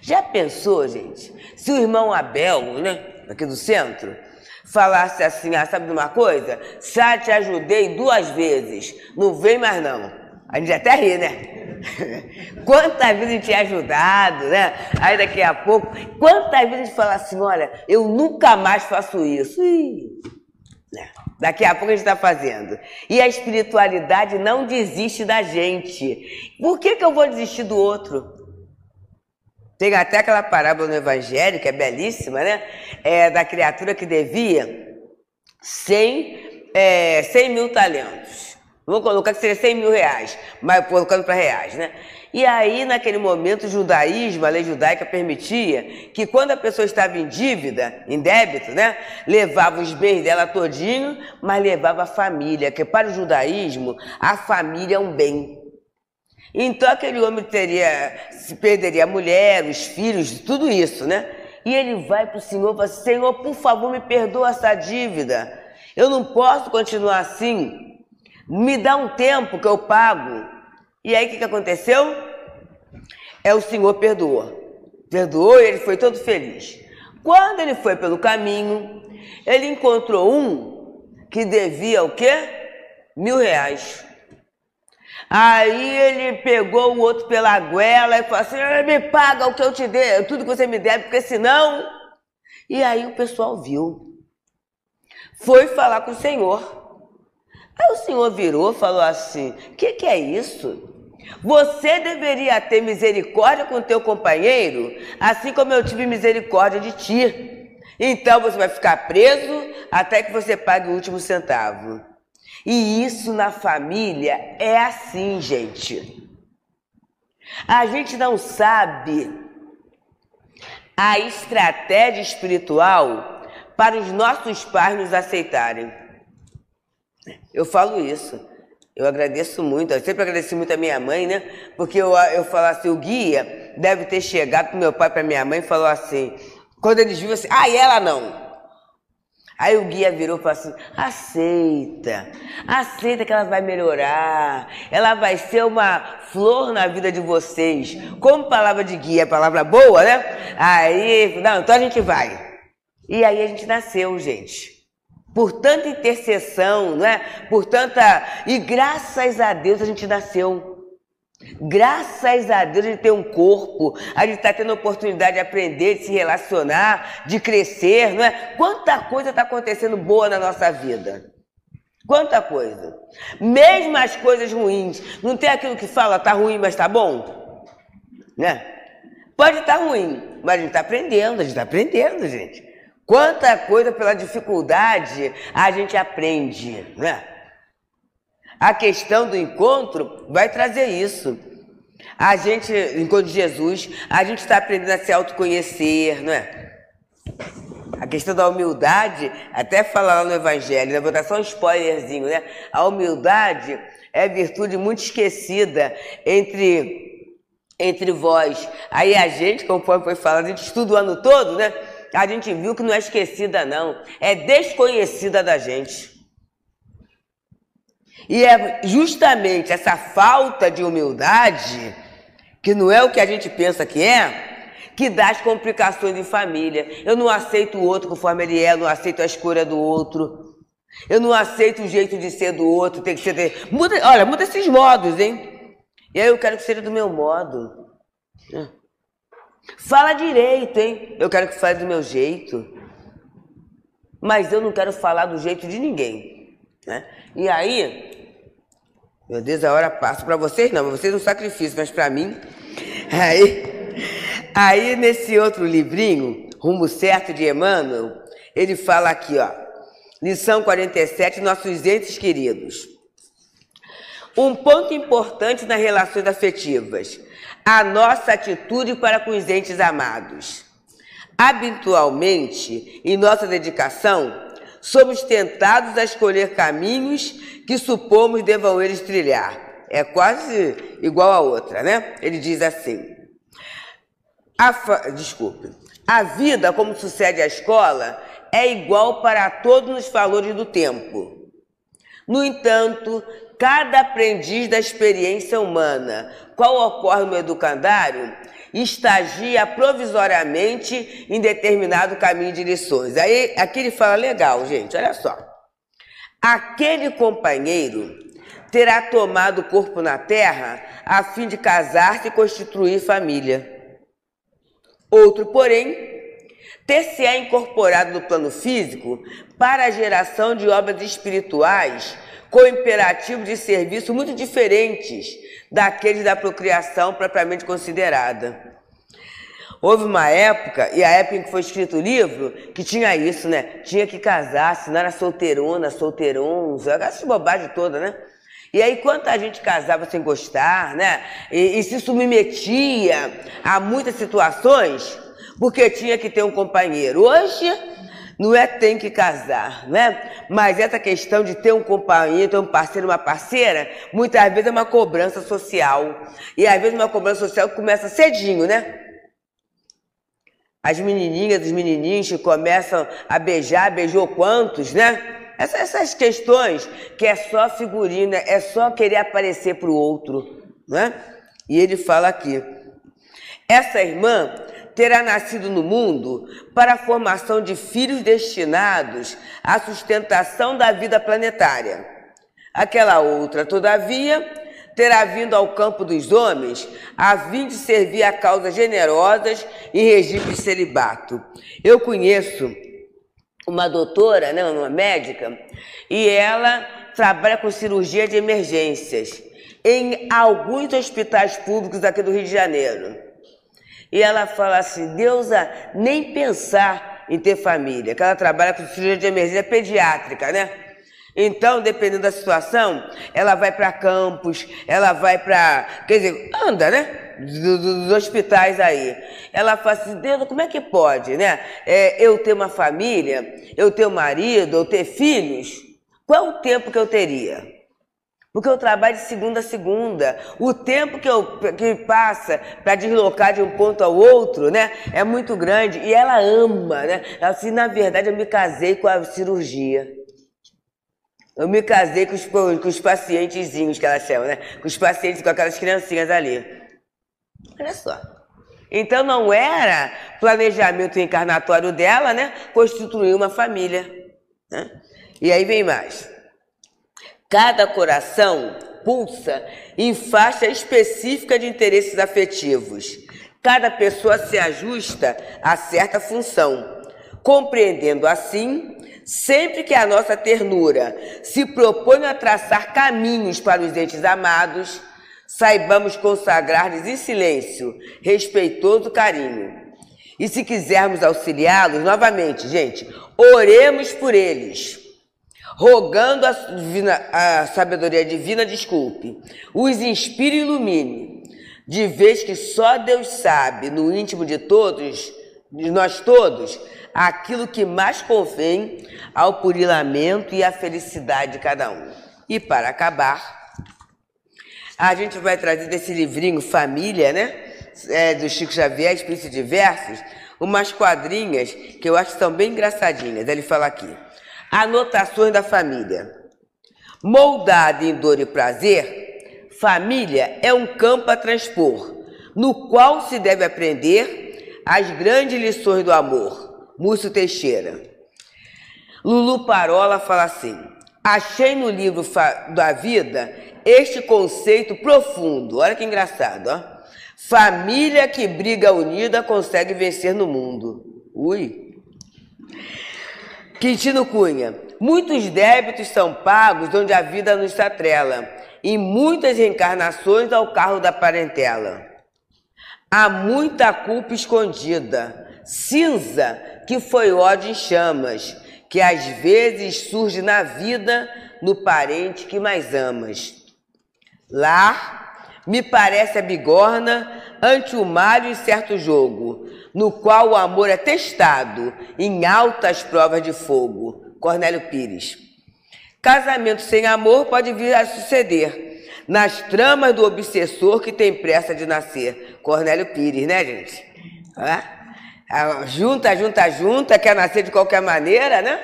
Já pensou, gente, se o irmão Abel, né, aqui do centro, falasse assim, ah, sabe de uma coisa? Já te ajudei duas vezes, não vem mais não. A gente até ri, né? Quantas vezes gente tinha ajudado, né? Aí daqui a pouco, quantas vezes a gente fala assim, olha, eu nunca mais faço isso. Ih, né? Daqui a pouco a gente está fazendo. E a espiritualidade não desiste da gente. Por que, que eu vou desistir do outro? Tem até aquela parábola no Evangelho, que é belíssima, né? É, da criatura que devia 100, é, 100 mil talentos. Vamos colocar que seria 100 mil reais, mas colocando para reais, né? E aí, naquele momento, o judaísmo, a lei judaica permitia que quando a pessoa estava em dívida, em débito, né? Levava os bens dela todinho, mas levava a família, que para o judaísmo, a família é um bem. Então aquele homem teria, se perderia a mulher, os filhos, tudo isso, né? E ele vai para o Senhor e fala assim, Senhor, por favor, me perdoa essa dívida. Eu não posso continuar assim. Me dá um tempo que eu pago. E aí o que, que aconteceu? É o Senhor perdoou. Perdoou e ele foi todo feliz. Quando ele foi pelo caminho, ele encontrou um que devia o quê? Mil reais. Aí ele pegou o outro pela goela e falou assim: me paga o que eu te dei, tudo que você me deve, porque senão. E aí o pessoal viu. Foi falar com o Senhor. Aí o Senhor virou e falou assim: O que, que é isso? Você deveria ter misericórdia com teu companheiro, assim como eu tive misericórdia de ti. Então você vai ficar preso até que você pague o último centavo. E isso na família é assim, gente. A gente não sabe a estratégia espiritual para os nossos pais nos aceitarem. Eu falo isso. Eu agradeço muito, eu sempre agradeci muito a minha mãe, né? Porque eu, eu falo assim, o guia deve ter chegado para meu pai, para minha mãe e falou assim, quando eles viram assim, ah, e ela não. Aí o guia virou e falou assim: aceita, aceita que ela vai melhorar, ela vai ser uma flor na vida de vocês. Como palavra de guia palavra boa, né? Aí, não, então a gente vai. E aí a gente nasceu, gente por tanta intercessão, não é? Por tanta. E graças a Deus a gente nasceu. Graças a Deus a gente tem um corpo, a gente está tendo a oportunidade de aprender, de se relacionar, de crescer, não é? Quanta coisa está acontecendo boa na nossa vida. Quanta coisa. Mesmo as coisas ruins. Não tem aquilo que fala, tá ruim, mas tá bom? Né? Pode estar tá ruim, mas a gente está aprendendo, a gente está aprendendo, gente. Quanta coisa pela dificuldade a gente aprende, né? A questão do encontro vai trazer isso. A gente, enquanto Jesus, a gente está aprendendo a se autoconhecer, não é? A questão da humildade, até falar lá no Evangelho, né? vou dar só um spoilerzinho, né? A humildade é virtude muito esquecida entre, entre vós. Aí a gente, conforme foi falado, a gente estuda o ano todo, né? A gente viu que não é esquecida, não, é desconhecida da gente. E é justamente essa falta de humildade, que não é o que a gente pensa que é, que dá as complicações de família. Eu não aceito o outro conforme ele é, não aceito a escolha do outro. Eu não aceito o jeito de ser do outro, tem que ser. Muda, olha, muda esses modos, hein? E aí eu quero que seja do meu modo. Fala direito, hein? Eu quero que fale do meu jeito. Mas eu não quero falar do jeito de ninguém. Né? E aí, meu Deus, a hora passa. Para vocês não, vocês é um sacrifício, mas para mim. Aí, aí, nesse outro livrinho, Rumo Certo de Emmanuel, ele fala aqui, ó. Lição 47, nossos entes queridos. Um ponto importante nas relações afetivas a nossa atitude para com os entes amados. Habitualmente, em nossa dedicação, somos tentados a escolher caminhos que supomos devam eles trilhar. É quase igual a outra, né? Ele diz assim: a fa... Desculpe. A vida, como sucede à escola, é igual para todos os valores do tempo. No entanto, cada aprendiz da experiência humana, qual ocorre no educandário, estagia provisoriamente em determinado caminho de lições. Aí aqui ele fala legal, gente, olha só. Aquele companheiro terá tomado corpo na terra a fim de casar-se e constituir família. Outro, porém, ter-se-á incorporado no plano físico para a geração de obras espirituais com imperativo de serviço muito diferentes daqueles da procriação propriamente considerada. Houve uma época, e a época em que foi escrito o livro, que tinha isso, né? Tinha que casar, se não era solteirona, solteirons, essas bobagem toda, né? E aí, quanta gente casava sem gostar, né? E, e se submetia a muitas situações porque tinha que ter um companheiro. Hoje, não é tem que casar, né? Mas essa questão de ter um companheiro, ter um parceiro, uma parceira, muitas vezes é uma cobrança social. E às vezes uma cobrança social começa cedinho, né? As menininhas, os menininhos que começam a beijar, beijou quantos, né? Essas, essas questões que é só figurina, é só querer aparecer para o outro, né? E ele fala aqui, essa irmã terá nascido no mundo para a formação de filhos destinados à sustentação da vida planetária. Aquela outra, todavia, terá vindo ao campo dos homens a fim de servir a causas generosas em regime de celibato. Eu conheço uma doutora, né, uma médica, e ela trabalha com cirurgia de emergências em alguns hospitais públicos aqui do Rio de Janeiro. E ela fala assim: Deusa, nem pensar em ter família, que ela trabalha com cirurgia de emergência pediátrica, né? Então, dependendo da situação, ela vai para campos, ela vai para. Quer dizer, anda, né? Dos, hospitais aí. Ela fala assim: Deus, como é que pode, né? É, eu ter uma família, eu ter um marido, eu ter filhos, qual o tempo que eu teria? Porque eu trabalho de segunda a segunda. O tempo que, eu, que passa para deslocar de um ponto ao outro, né, é muito grande. E ela ama, né? Assim, na verdade, eu me casei com a cirurgia. Eu me casei com os, com os pacientezinhos que ela chama, né? Com os pacientes, com aquelas criancinhas ali. Olha só. Então não era planejamento encarnatório dela, né? Constituir uma família. Né? E aí vem mais. Cada coração pulsa em faixa específica de interesses afetivos. Cada pessoa se ajusta a certa função, compreendendo assim, sempre que a nossa ternura se propõe a traçar caminhos para os entes amados, saibamos consagrar-lhes em silêncio, respeitoso carinho. E se quisermos auxiliá-los, novamente, gente, oremos por eles rogando a, divina, a sabedoria divina, desculpe, os inspire e ilumine, de vez que só Deus sabe, no íntimo de todos, de nós todos, aquilo que mais convém ao purilamento e à felicidade de cada um. E para acabar, a gente vai trazer desse livrinho Família, né? É, do Chico Xavier, Espíritos Diversos, umas quadrinhas que eu acho que são bem engraçadinhas. Ele fala aqui. Anotações da família. Moldada em dor e prazer, família é um campo a transpor, no qual se deve aprender as grandes lições do amor. Múcio Teixeira. Lulu Parola fala assim: achei no livro da vida este conceito profundo. Olha que engraçado, ó. Família que briga unida consegue vencer no mundo. Ui. Quintino Cunha. Muitos débitos são pagos onde a vida nos atrela, e muitas reencarnações ao carro da parentela. Há muita culpa escondida, cinza que foi ódio em chamas, que às vezes surge na vida no parente que mais amas. Lá me parece a bigorna ante o malho e certo jogo, no qual o amor é testado em altas provas de fogo. Cornélio Pires. Casamento sem amor pode vir a suceder nas tramas do obsessor que tem pressa de nascer. Cornélio Pires, né, gente? Junta, junta, junta, quer nascer de qualquer maneira, né?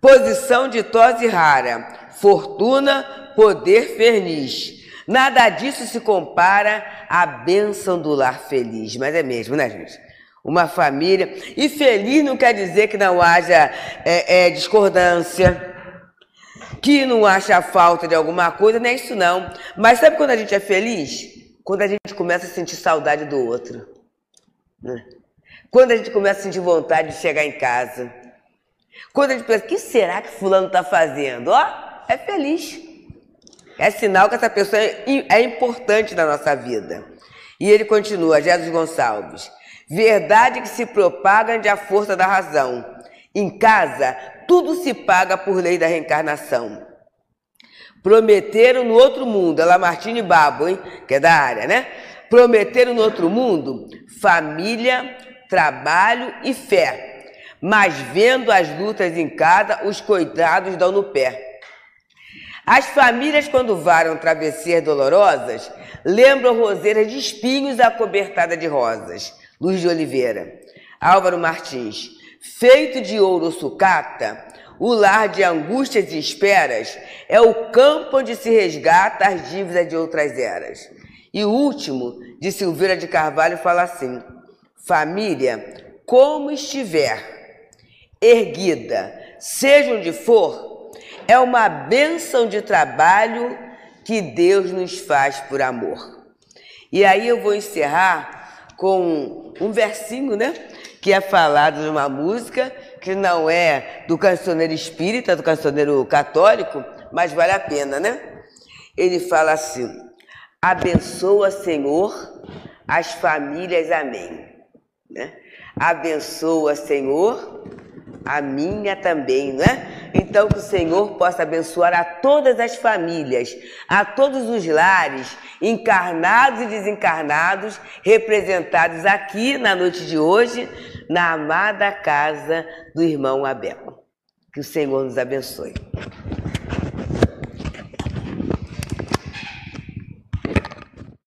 Posição de tosse rara, fortuna, poder ferniz Nada disso se compara à bênção do lar feliz. Mas é mesmo, né, gente? Uma família. E feliz não quer dizer que não haja é, é, discordância, que não haja falta de alguma coisa, não é isso não. Mas sabe quando a gente é feliz? Quando a gente começa a sentir saudade do outro. Né? Quando a gente começa a sentir vontade de chegar em casa. Quando a gente pensa, o que será que fulano está fazendo? Ó, é feliz. É sinal que essa pessoa é importante na nossa vida. E ele continua, Jesus Gonçalves. Verdade que se propaga ante a força da razão. Em casa, tudo se paga por lei da reencarnação. Prometeram no outro mundo, ela Martini Babo, hein? Que é da área, né? Prometeram no outro mundo família, trabalho e fé. Mas vendo as lutas em casa, os coitados dão no pé. As famílias, quando varam travessias dolorosas, lembram roseiras de espinhos acobertada de rosas. Luz de Oliveira. Álvaro Martins. Feito de ouro sucata, o lar de angústias e esperas é o campo onde se resgata as dívidas de outras eras. E o último, de Silveira de Carvalho, fala assim: família, como estiver, erguida, seja onde for, é uma bênção de trabalho que Deus nos faz por amor. E aí eu vou encerrar com um versinho, né? Que é falado de uma música que não é do cancioneiro espírita, do cancioneiro católico, mas vale a pena, né? Ele fala assim: abençoa, Senhor, as famílias, amém. Né? Abençoa, Senhor, a minha também, né? Então que o Senhor possa abençoar a todas as famílias, a todos os lares, encarnados e desencarnados, representados aqui na noite de hoje, na amada casa do irmão Abel. Que o Senhor nos abençoe.